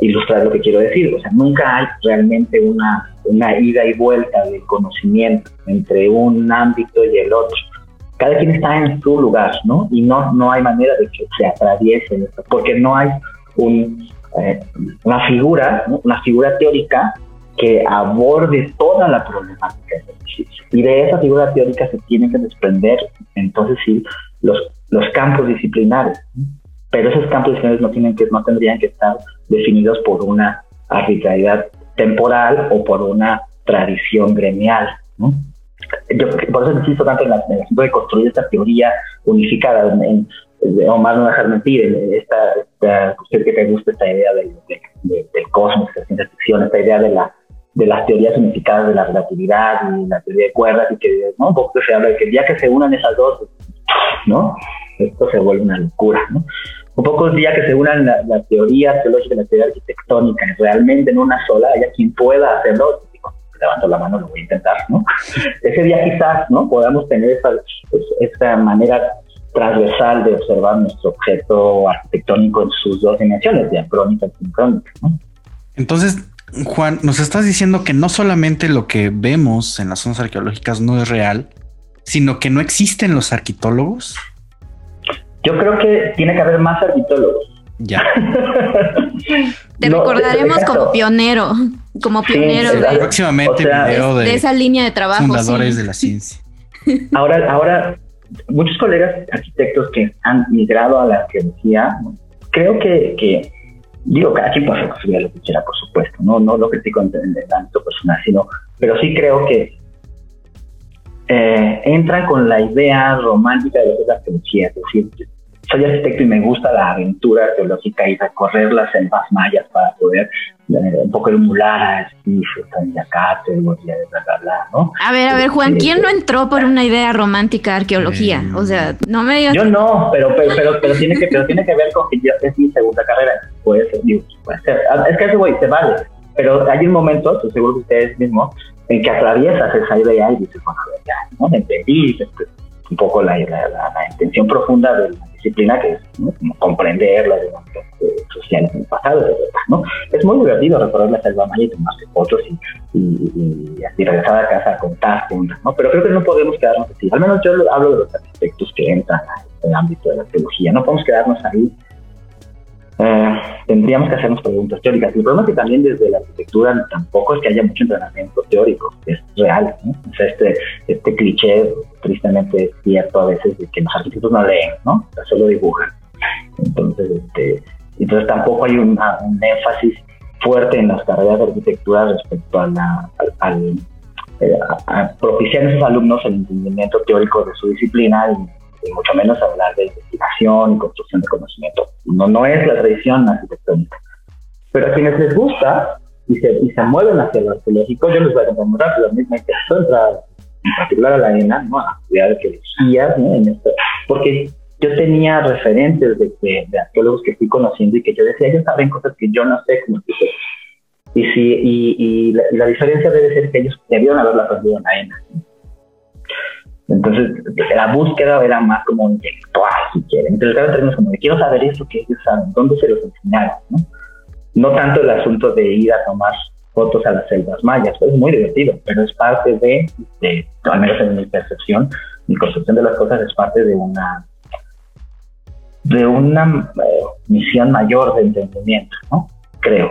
ilustrar lo que quiero decir. O sea, nunca hay realmente una, una ida y vuelta de conocimiento entre un ámbito y el otro cada quien está en su lugar, ¿no? Y no, no hay manera de que se atraviese esto, porque no hay un, eh, una figura, una figura teórica que aborde toda la problemática Y de esa figura teórica se tienen que desprender, entonces sí, los, los campos disciplinares. Pero esos campos disciplinares no, tienen que, no tendrían que estar definidos por una arbitrariedad temporal o por una tradición gremial, ¿no? yo por eso insisto tanto en, la, el asunto de construir esta teoría unificada. En, Omar no dejar mentir, esta, esta usted que te gusta esta idea del, del cosmos, de la ciencia ficción, esta idea de la de las teorías unificadas de la relatividad y la teoría de cuerdas y que ¿no? poco se habla de que el día que se unan esas dos, ¿no? Esto se vuelve una locura, ¿no? Un poco el día que se unan la, la teoría teológica y la teoría arquitectónica realmente en una sola, haya quien pueda hacerlo, levanto la mano, lo voy a intentar, ¿no? <laughs> Ese día quizás, ¿no? Podamos tener esa, esa manera transversal de observar nuestro objeto arquitectónico en sus dos dimensiones, diacrónica y sincrónica, ¿no? Entonces, Juan, nos estás diciendo que no solamente lo que vemos en las zonas arqueológicas no es real, sino que no existen los arquitólogos. Yo creo que tiene que haber más arquitólogos. Ya. <laughs> Te recordaremos como pionero, como pionero de, próximamente de, esa línea de trabajo. Fundadores de la ciencia. <laughs> Ahora, ahora, muchos colegas arquitectos que han migrado a la arqueología, creo que, que digo, cada quien puede construir lo que quiera, por supuesto, no, no lo critico en el ámbito personal, sino, pero sí creo que eh, entran con la idea romántica de lo que es la arqueología, es decir, soy arquitecto y me gusta la aventura arqueológica y recorrer las selvas mayas para poder eh, un poco emular a Steve, Yacate, y bla, bla, bla, ¿no? A ver, a ver, Juan, este, ¿quién no entró por una idea romántica de arqueología? O sea, no me digas... Yo no, pero, pero, pero, tiene, que, pero tiene que ver con que ya es mi segunda carrera. Puede ser, digo, puede ser. Ah, es que eso, güey, se vale. Pero hay un momento, estoy seguro que ustedes mismos, en que atraviesas esa idea y dices, bueno, ya, ¿no? Entendí, este, un poco la, la, la, intención profunda de la disciplina que es comprender las dinámicas sociales en el pasado, ¿no? Es muy divertido recorrer la selva maya y tomarse fotos y, y, y, regresar a casa a contar, ¿no? Pero creo que no podemos quedarnos así. Al menos yo hablo de los arquitectos que entran en el ámbito de la teología. No podemos quedarnos ahí eh, tendríamos que hacernos preguntas teóricas. El problema es que también desde la arquitectura tampoco es que haya mucho entrenamiento teórico, es real. O sea, este, este cliché tristemente es cierto a veces de que los arquitectos no leen, ¿no? solo dibujan. Entonces, este, entonces tampoco hay un énfasis fuerte en las carreras de arquitectura respecto a, la, al, eh, a propiciar a esos alumnos el entendimiento teórico de su disciplina y y mucho menos hablar de investigación y construcción de conocimiento. No, no es la tradición arquitectónica. Pero a quienes les gusta y se, y se mueven hacia lo arqueológico, yo les voy a contar muy rápido. A mí me entrar en particular a la ENA, ¿no? a estudiar arqueología, ¿no? en esto, porque yo tenía referentes de, de, arqueólogos que fui conociendo y que yo decía, ellos saben cosas que yo no sé como Y, si, y, y, la, y la diferencia debe ser que ellos debieron haberla aprendido en la ENA. Entonces, la búsqueda era más como intelectual, si quieren. Entonces, términos como de quiero saber eso que ellos saben, dónde se los enseñaron, ¿no? No tanto el asunto de ir a tomar fotos a las selvas mayas, es muy divertido, pero es parte de, al menos en mi percepción, mi concepción de las cosas es parte de una de una eh, misión mayor de entendimiento, ¿no? Creo,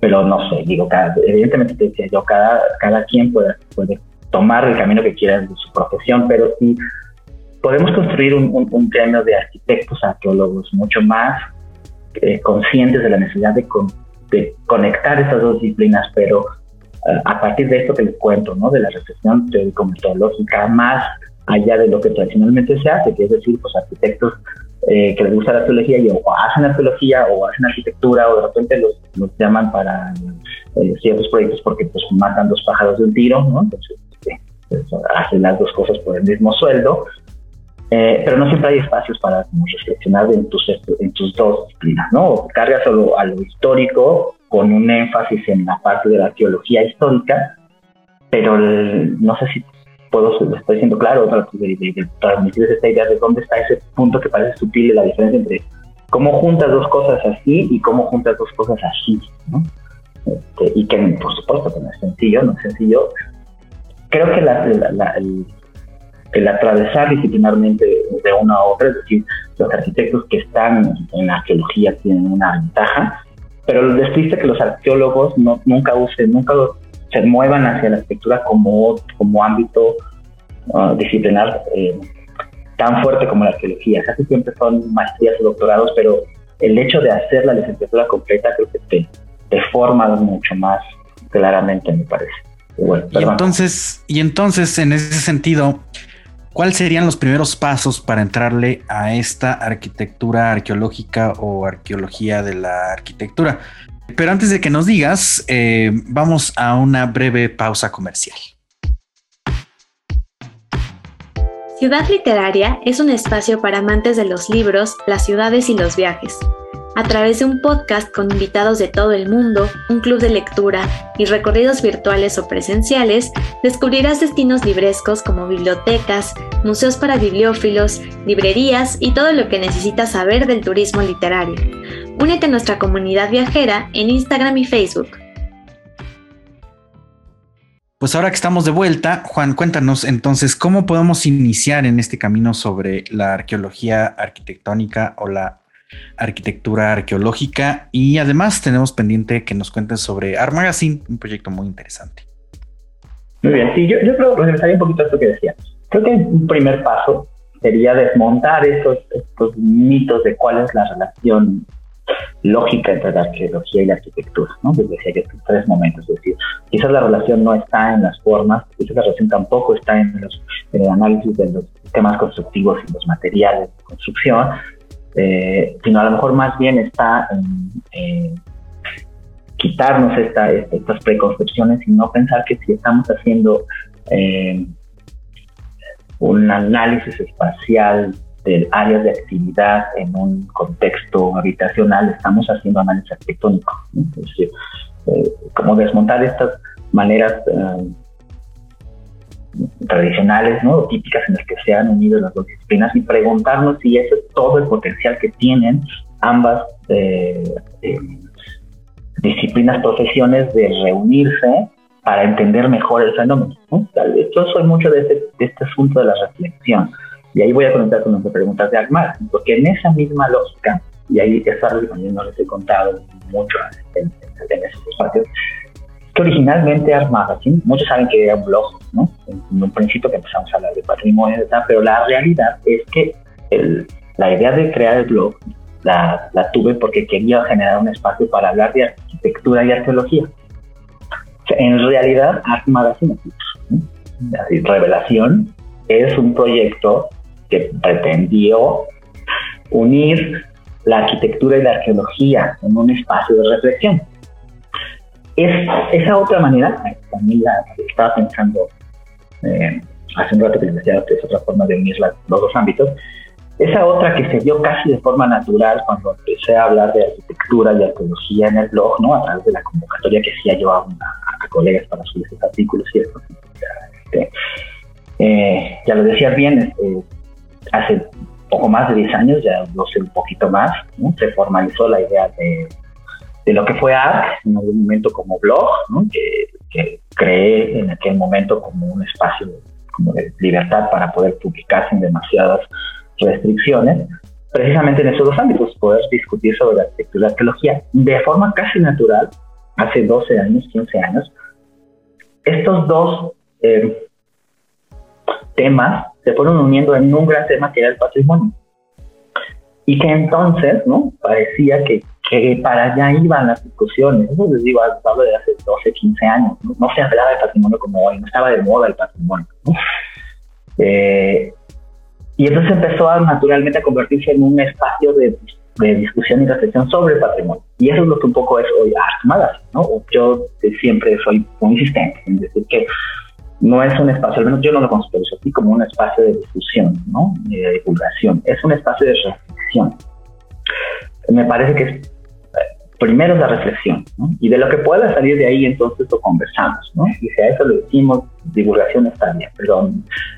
pero no sé, digo, evidentemente te decía yo, cada, cada quien puede, puede tomar el camino que quiera de su profesión, pero sí podemos construir un, un, gremio de arquitectos, arqueólogos mucho más eh, conscientes de la necesidad de, de, conectar estas dos disciplinas, pero eh, a partir de esto que les cuento, ¿no? de la reflexión teórico-metodológica, más allá de lo que tradicionalmente se hace, que es decir, pues arquitectos eh, que les gusta la arqueología y o hacen arqueología o hacen arquitectura o de repente los, los llaman para ciertos proyectos porque pues matan dos pájaros de un tiro, ¿no? Entonces, hacen las dos cosas por el mismo sueldo eh, pero no siempre hay espacios para reflexionar en tus, en tus dos disciplinas, ¿no? Cargas solo a lo histórico con un énfasis en la parte de la arqueología histórica, pero no sé si puedo, lo estoy diciendo claro, transmitir esta idea de dónde está ese punto que parece sutil la diferencia entre cómo juntas dos cosas así y cómo juntas dos cosas así, ¿no? Este, y que por supuesto que no es sencillo, no es sencillo. Creo que la, el, atravesar disciplinarmente de una a otra, es decir, los arquitectos que están en la arqueología tienen una ventaja, pero es triste que los arqueólogos no, nunca usen, nunca se muevan hacia la arquitectura como, como ámbito uh, disciplinar eh, tan fuerte como la arqueología. Casi siempre son maestrías o doctorados, pero el hecho de hacer la licenciatura completa creo que te, te forma mucho más claramente, me parece. Y entonces, y entonces, en ese sentido, ¿Cuáles serían los primeros pasos para entrarle a esta arquitectura arqueológica o arqueología de la arquitectura? Pero antes de que nos digas, eh, vamos a una breve pausa comercial. Ciudad Literaria es un espacio para amantes de los libros, las ciudades y los viajes a través de un podcast con invitados de todo el mundo, un club de lectura y recorridos virtuales o presenciales, descubrirás destinos librescos como bibliotecas, museos para bibliófilos, librerías y todo lo que necesitas saber del turismo literario. Únete a nuestra comunidad viajera en Instagram y Facebook. Pues ahora que estamos de vuelta, Juan, cuéntanos entonces cómo podemos iniciar en este camino sobre la arqueología arquitectónica o la arquitectura arqueológica y además tenemos pendiente que nos cuenten sobre Art Magazine, un proyecto muy interesante. Muy bien, sí, yo, yo creo, regresaría un poquito a esto que decía. Creo que un primer paso sería desmontar estos, estos mitos de cuál es la relación lógica entre la arqueología y la arquitectura, ¿no? Les decía que estos tres momentos, es decir, quizás la relación no está en las formas, quizás la relación tampoco está en, los, en el análisis de los sistemas constructivos y los materiales de construcción, eh, sino a lo mejor más bien está en quitarnos estas preconcepciones y no pensar que si estamos haciendo eh, un análisis espacial de áreas de actividad en un contexto habitacional, estamos haciendo análisis arquitectónico. Decir, eh, como desmontar estas maneras tradicionales, ¿no? típicas en las que se han unido las dos disciplinas y preguntarnos si ese es todo el potencial que tienen ambas eh, eh, disciplinas, profesiones de reunirse para entender mejor el fenómeno. Yo soy mucho de este, de este asunto de la reflexión y ahí voy a conectar con las preguntas de Agmar, porque en esa misma lógica, y ahí es algo que también no les he contado mucho en, en esos espacios, originalmente Art Magazine, muchos saben que era un blog, ¿no? En, un principio que empezamos a hablar de patrimonio y tal, pero la realidad es que la idea de crear el blog la, tuve porque quería generar un espacio para hablar de arquitectura y arqueología. en realidad, Art Magazine, Revelación, es un proyecto que pretendió unir la arquitectura y la arqueología en un espacio de reflexión. Es, esa otra manera, también la estaba pensando eh, hace un rato que decía que es otra forma de unir los dos ámbitos, esa otra que se dio casi de forma natural cuando empecé a hablar de arquitectura y arqueología en el blog, ¿no? A través de la convocatoria que hacía yo a, colegas para subir estos artículos y. Este, eh, ya lo decías bien, este, hace poco más de 10 años, ya lo sé un poquito más, se formalizó la idea de de lo que fue ARC en algún momento como blog, que, creé en aquel momento como un espacio como de libertad para poder publicar sin demasiadas restricciones, precisamente en esos dos ámbitos, poder discutir sobre la arquitectura y la arqueología de forma casi natural, hace 12 años, 15 años. Estos dos eh, temas se fueron uniendo en un gran tema que era el patrimonio. Y que entonces, ¿no? Parecía que, que para allá iban las discusiones. Eso les digo, hablo de hace 12, 15 años. ¿no? se hablaba de patrimonio como hoy, no estaba de moda el patrimonio. Eh, y entonces empezó a, naturalmente a convertirse en un espacio de, de, discusión y reflexión sobre el patrimonio. Y eso es lo que un poco es hoy Art Magazine, ¿no? Yo siempre soy muy insistente en decir que no es un espacio, al menos yo no lo considero así como un espacio de discusión, ¿no? De divulgación. Es un espacio de reflexión. Me parece que es primero es la reflexión. Y de lo que pueda salir de ahí, entonces lo conversamos. Y si a eso le decimos divulgación está bien, pero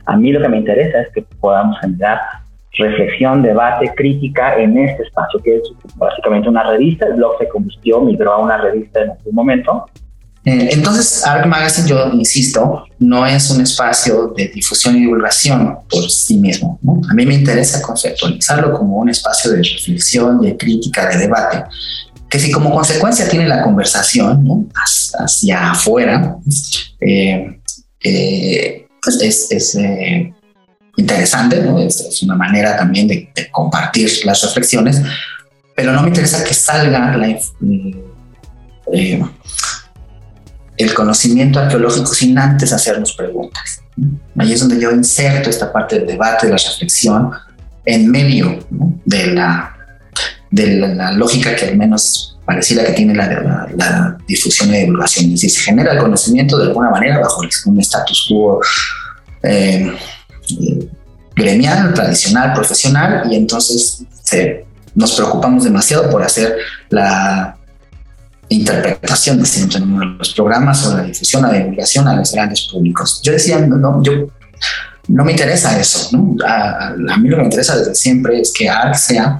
a mí lo que me interesa es que podamos generar reflexión, debate, crítica en este espacio, que es básicamente una revista. El blog se convirtió, migró a una revista en algún momento. Eh, entonces, Arc Magazine, yo insisto, no es un espacio de difusión y divulgación por sí mismo. A mí me interesa conceptualizarlo como un espacio de reflexión, de crítica, de debate, que si como consecuencia tiene la conversación ¿no? hacia afuera, eh, eh, pues es, es eh, interesante, ¿no? Es, una manera también de, compartir las reflexiones, pero no me interesa que salga la, el conocimiento arqueológico sin antes hacernos preguntas. Ahí es donde yo inserto esta parte del debate, de la reflexión, en medio de la de la, lógica que al menos pareciera que tiene la, difusión y divulgación. Es decir, se genera el conocimiento de alguna manera bajo un status quo eh, gremial, tradicional, profesional, y entonces nos preocupamos demasiado por hacer la interpretación de los programas o la difusión, la divulgación a los grandes públicos. Yo decía, no, yo no me interesa eso, ¿no? A, a, mí lo que me interesa desde siempre es que ARC sea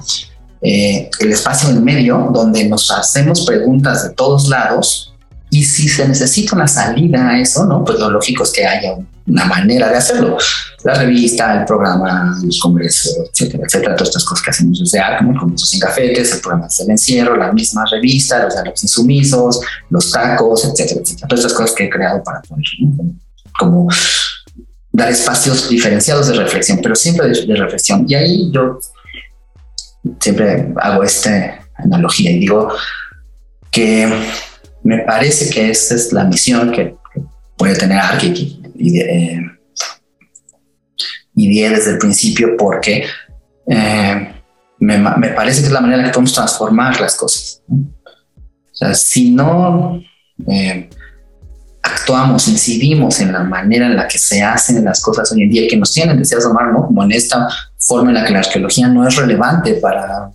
eh, el espacio en medio donde nos hacemos preguntas de todos lados y si se necesita una salida a eso, ¿no? Pues lo lógico es que haya una manera de hacerlo. La revista, el programa, los congresos, etcétera, etcétera, todas estas cosas que hacemos desde ARC, como los sin cafetes, el programa del encierro, la misma revista, los diálogos insumisos, los tacos, etcétera, etcétera. Todas estas cosas que he creado para poder, como dar espacios diferenciados de reflexión, pero siempre de, de reflexión. Y ahí yo siempre hago esta analogía y digo que me parece que esta es la misión que, puede tener Arki y, eh, y desde el principio porque eh, me, me, parece que es la manera que podemos transformar las cosas. O sea, si no eh, actuamos, incidimos en la manera en la que se hacen las cosas hoy en día, que nos tienen deseados amar, ¿no? Como en esta forma en la que la arqueología no es relevante para,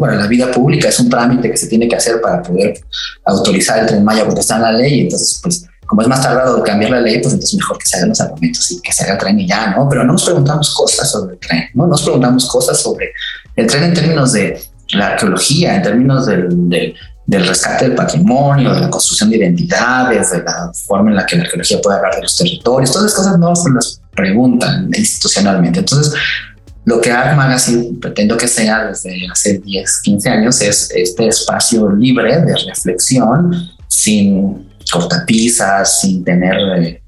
para la vida pública, es un trámite que se tiene que hacer para poder autorizar el tren Maya porque está en la ley, entonces pues como es más tardado cambiar la ley, pues entonces mejor que se hagan los argumentos y que se haga el tren y ya, ¿no? Pero no nos preguntamos cosas sobre el tren, ¿no? Nos preguntamos cosas sobre el tren en términos de la arqueología, en términos del, del, del rescate del patrimonio, de la construcción de identidades, de la forma en la que la arqueología puede hablar de los territorios, todas esas cosas no se las preguntan institucionalmente. Entonces, lo que Art Magazine pretendo que sea desde hace 10, 15 años es este espacio libre de reflexión, sin cortapisas, sin tener eh,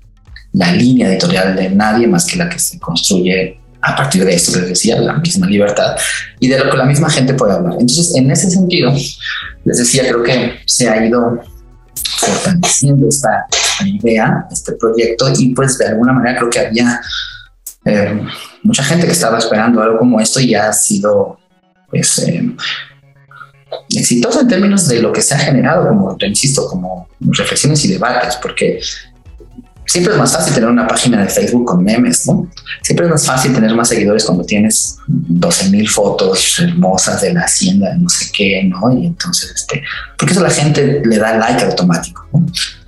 la línea editorial de nadie más que la que se construye a partir de esto que les decía, la misma libertad y de lo que la misma gente puede hablar. Entonces, en ese sentido, les decía, creo que se ha ido fortaleciendo esta idea, este proyecto y pues de alguna manera creo que había eh, mucha gente que estaba esperando algo como esto y ha sido pues eh, en términos de lo que se ha generado, como te insisto, como reflexiones y debates, porque siempre es más fácil tener una página de Facebook con memes, ¿no? Siempre es más fácil tener más seguidores cuando tienes 12 mil fotos hermosas de la hacienda, no sé qué, ¿no? Y entonces, este, porque eso la gente le da like automático, ¿no?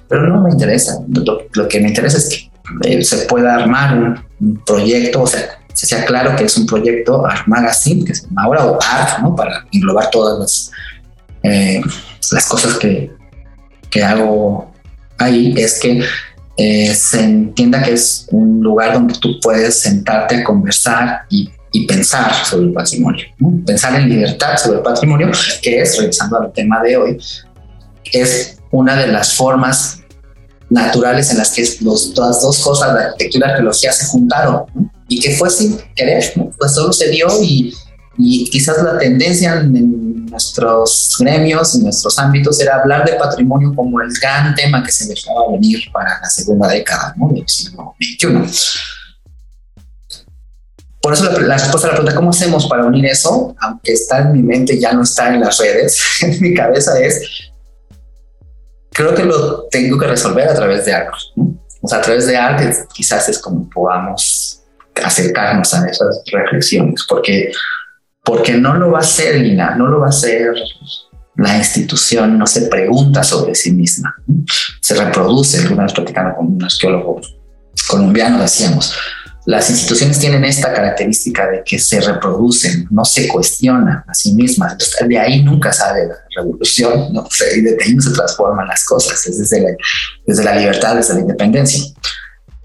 Pero no me interesa. Lo, que me interesa es que eh, se pueda armar un, proyecto, o sea, se sea claro que es un proyecto Art Magazine, que se llama ahora o Art, ¿no? Para englobar todas las, eh, las cosas que, que hago ahí, es que eh, se entienda que es un lugar donde tú puedes sentarte a conversar y, pensar sobre el patrimonio, pensar en libertad sobre el patrimonio, que es, revisando al tema de hoy, es una de las formas naturales en las que los, las dos cosas, la arquitectura y la arqueología, se juntaron. Y que fue sin querer, ¿no? pues solo se dio y, y quizás la tendencia en nuestros gremios, en nuestros ámbitos, era hablar de patrimonio como el gran tema que se dejaba venir para la segunda década ¿no? del siglo XXI. Por eso la, respuesta a la pregunta, ¿cómo hacemos para unir eso? Aunque está en mi mente, ya no está en las redes, <laughs> en mi cabeza es, creo que lo tengo que resolver a través de algo. O sea, a través de arte quizás es como podamos acercarnos a esas reflexiones, porque, porque no lo va a hacer Lina, no lo va a hacer la institución, no se pregunta sobre sí misma, se reproduce. Alguna vez platicando con un arqueólogo colombiano decíamos, las instituciones tienen esta característica de que se reproducen, no se cuestionan a sí mismas. de ahí nunca sale la revolución, ¿no? <laughs> de ahí no se transforman las cosas, es desde la, desde la libertad, desde la independencia.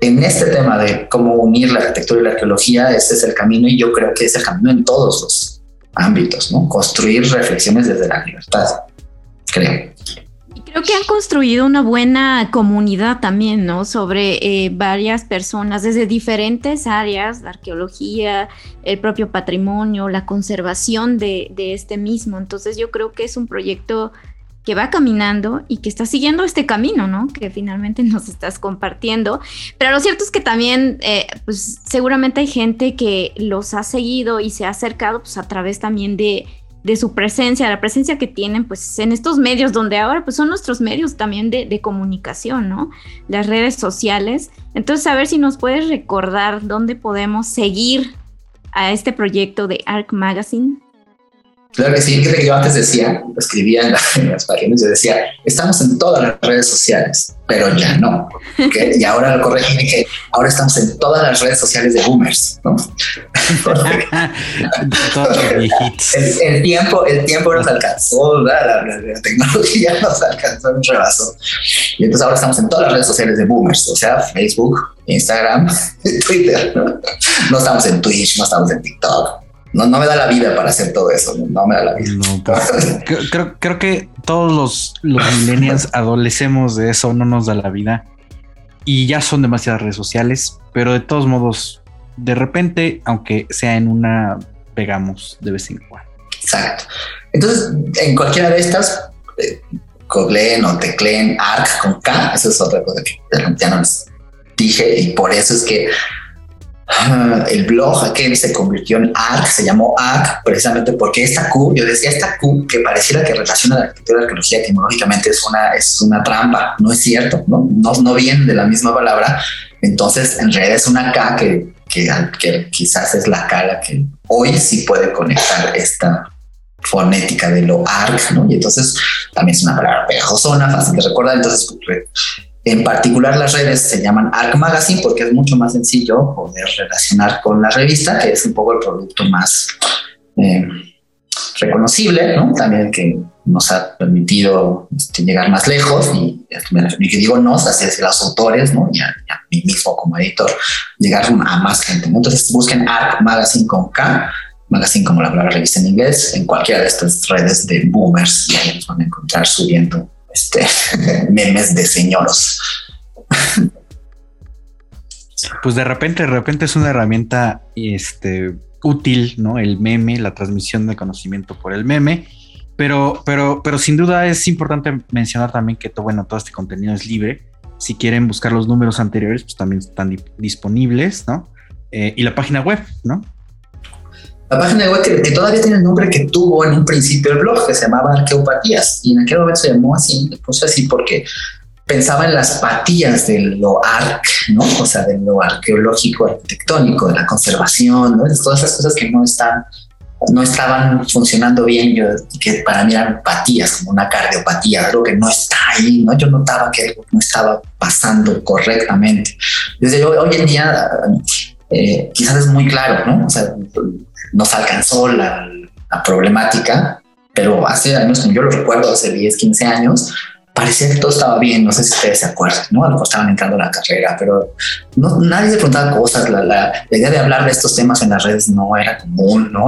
En este tema de cómo unir la arquitectura y la arqueología, este es el camino y yo creo que es el camino en todos los ámbitos, ¿no? Construir reflexiones desde la libertad, creo. Creo que han construido una buena comunidad también, ¿no? Sobre eh, varias personas desde diferentes áreas, la arqueología, el propio patrimonio, la conservación de, este mismo. Entonces yo creo que es un proyecto que va caminando y que está siguiendo este camino, ¿no? Que finalmente <laughs> nos estás compartiendo. Pero lo cierto es que también, eh, pues seguramente hay gente que los ha seguido y se ha acercado, pues a través también de de su presencia, la presencia que tienen pues en estos medios donde ahora pues son nuestros medios también de, de comunicación, ¿no? Las redes sociales. Entonces, a ver si nos puedes recordar dónde podemos seguir a este proyecto de ARC Magazine. Claro que sí, fíjate que yo antes decía, escribía <laughs> en, las páginas, yo decía, estamos en todas las redes sociales, pero ya no. <laughs> Y ahora lo corregí que ahora estamos en todas las redes sociales de boomers, ¿no? <laughs> el, el, tiempo, el tiempo nos alcanzó, la, la, tecnología nos alcanzó, nos rebasó. Y entonces ahora estamos en todas las redes sociales de boomers, o sea, Facebook, Instagram, Twitter. ¿no? no estamos en Twitch, no estamos en TikTok no, no me da la vida para hacer todo eso, no, me da la vida. Pues, <laughs> creo, creo que todos los, los millennials <laughs> adolecemos de eso, no nos da la vida. Y ya son demasiadas redes sociales, pero de todos modos, de repente, aunque sea en una, pegamos de vez en cuando. Exacto. Entonces, en cualquiera de estas, eh, o tecleen ARC con K, eso es otra cosa que ya no les dije, y por eso es que el blog aquel se convirtió en ARC, se llamó ARC precisamente porque esta Q, yo decía esta Q que pareciera que relaciona la arquitectura y la arqueología etimológicamente es una, es una trampa, no es cierto, ¿no? No, no viene de la misma palabra, entonces en realidad es una K que, que, que quizás es la K la que hoy sí puede conectar esta fonética de lo ARC, ¿no? Y entonces también es una palabra pegajosona, fácil de recordar, entonces en particular las redes se llaman ARC Magazine porque es mucho más sencillo poder relacionar con la revista, que es un poco el producto más eh, reconocible, ¿no? También que nos ha permitido este, llegar más lejos y, y, que digo nos, así es los autores, ¿no? Y a, mí mismo como editor, llegar a más gente, Entonces busquen ARC Magazine con K, Magazine como la palabra revista en inglés, en cualquiera de estas redes de boomers y ahí nos van a encontrar subiendo este, <laughs> memes de señoros. Pues de repente, de repente es una herramienta este, útil, ¿no? El meme, la transmisión de conocimiento por el meme. Pero, pero, pero sin duda es importante mencionar también que todo, bueno, todo este contenido es libre. Si quieren buscar los números anteriores, pues también están disponibles, ¿no? Eh, y la página web, ¿no? La página web que, todavía tiene el nombre que tuvo en un principio el blog, que se llamaba Arqueopatías, y en aquel momento se llamó así, le puse así porque pensaba en las patías de lo arc, ¿no? O sea, de lo arqueológico, arquitectónico, de la conservación, ¿no? Todas esas cosas que no están, no estaban funcionando bien, yo, que para mí eran patías, como una cardiopatía, algo que no está ahí, ¿no? Yo notaba que algo no estaba pasando correctamente. Desde hoy en día, eh, quizás es muy claro, ¿no? O sea, nos alcanzó la, problemática, pero hace años, como yo lo recuerdo, hace 10, 15 años, parecía que todo estaba bien, no sé si ustedes se acuerdan, ¿no? A lo mejor estaban entrando a la carrera, pero no, nadie se preguntaba cosas, la, la, idea de hablar de estos temas en las redes no era común, ¿no?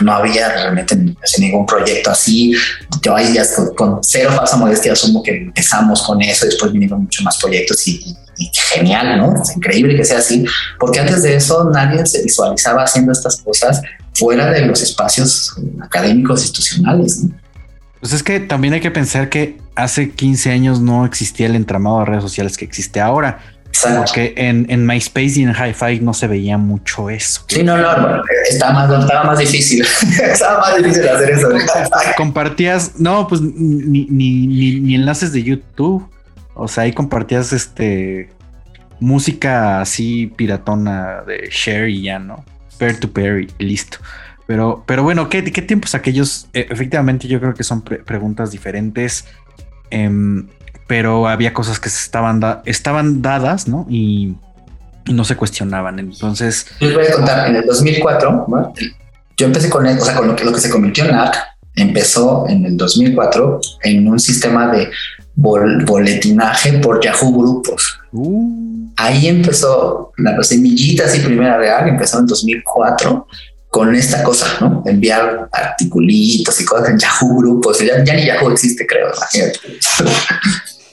No había realmente ningún proyecto así. Yo ahí ya con, cero falsa modestia asumo que empezamos con eso, después vinieron muchos más proyectos y, genial, ¿no? Es increíble que sea así, porque antes de eso nadie se visualizaba haciendo estas cosas fuera de los espacios académicos institucionales. Pues es que también hay que pensar que hace 15 años no existía el entramado de redes sociales que existe ahora. Porque en, en, MySpace y en Hi-Fi no se veía mucho eso. Sí, no, no, estaba más, estaba más difícil. <laughs> estaba más difícil hacer eso. <laughs> compartías, no, pues ni, ni, ni, enlaces de YouTube. O sea, ahí compartías este música así piratona de share y ya, ¿no? Peer to peer y listo. Pero, pero bueno, ¿qué, qué tiempos aquellos? E, efectivamente, yo creo que son preguntas diferentes. Em, pero había cosas que estaban, estaban dadas, ¿no? Y, no se cuestionaban. Entonces. Les voy a contar, en el 2004, yo empecé con, o sea, con lo que, lo que se convirtió en ARC, empezó en el 2004 en un sistema de boletinaje por Yahoo Grupos. Uh. Ahí empezó la semillita así primera real, empezó en 2004 con esta cosa, ¿no? Enviar articulitos y cosas en Yahoo Grupos. Ya, ya ni Yahoo existe, creo.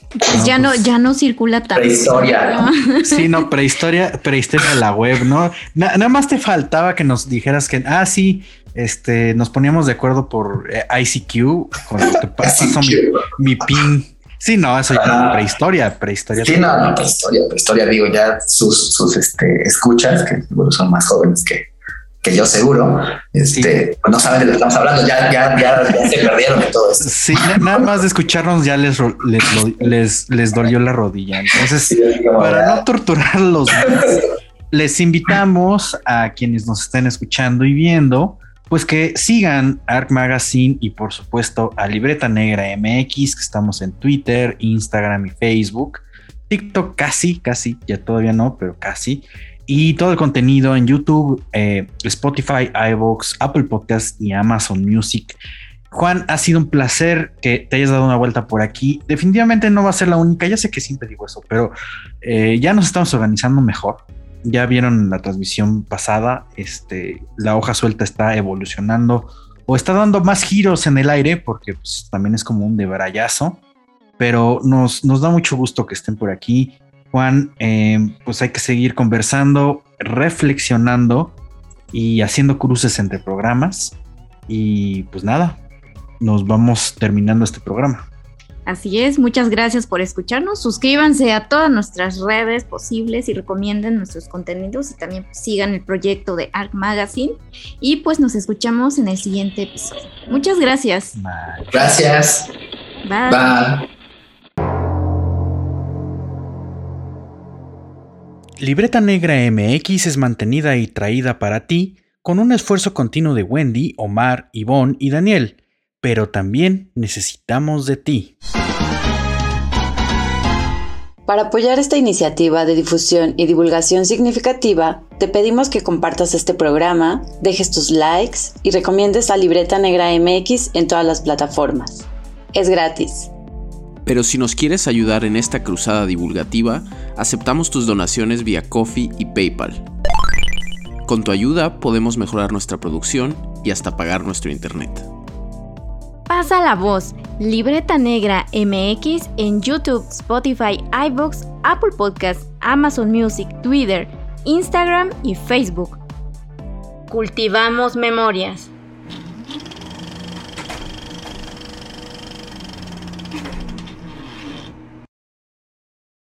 Pues ya no, ya no circula tanto. Prehistoria. Sí, no, prehistoria, prehistoria de la web, ¿no? nada más te faltaba que nos dijeras que, ah, sí, este, nos poníamos de acuerdo por eh, ICQ, con lo que pasa, mi, pin. Sí, no, eso ya ah. prehistoria, prehistoria. Sí, no, no, prehistoria, prehistoria, digo, ya sus, sus este, escuchas, que son más jóvenes que, que yo seguro, este, no saben de lo que estamos hablando, ya, ya, ya, se perdieron de todo esto. Sí, nada más de escucharnos ya les, les, les, dolió la rodilla. Entonces, para no torturarlos, <laughs> les invitamos a quienes nos estén escuchando y viendo, pues que sigan Arc Magazine y por supuesto a Libreta Negra MX, que estamos en Twitter, Instagram y Facebook. TikTok casi, casi, ya todavía no, pero casi y todo el contenido en YouTube, eh, Spotify, iVoox, Apple Podcast y Amazon Music. Juan, ha sido un placer que te hayas dado una vuelta por aquí. Definitivamente no va a ser la única, ya sé que siempre digo eso, pero eh, ya nos estamos organizando mejor. Ya vieron la transmisión pasada, este, la hoja suelta está evolucionando o está dando más giros en el aire porque pues, también es como un debrayazo, pero nos, nos da mucho gusto que estén por aquí Juan, eh, pues hay que seguir conversando, reflexionando y haciendo cruces entre programas. Y pues nada, nos vamos terminando este programa. Así es, muchas gracias por escucharnos. Suscríbanse a todas nuestras redes posibles y recomienden nuestros contenidos y también sigan el proyecto de Arc Magazine. Y pues nos escuchamos en el siguiente episodio. Muchas gracias. Gracias. Bye. Bye. Libreta Negra MX es mantenida y traída para ti con un esfuerzo continuo de Wendy, Omar, Ivonne y Daniel, pero también necesitamos de ti. Para apoyar esta iniciativa de difusión y divulgación significativa, te pedimos que compartas este programa, dejes tus likes y recomiendes a Libreta Negra MX en todas las plataformas. Es gratis. Pero si nos quieres ayudar en esta cruzada divulgativa, aceptamos tus donaciones vía Coffee y PayPal. Con tu ayuda podemos mejorar nuestra producción y hasta pagar nuestro internet. Pasa la voz, Libreta Negra MX en YouTube, Spotify, iBox, Apple Podcasts, Amazon Music, Twitter, Instagram y Facebook. Cultivamos memorias.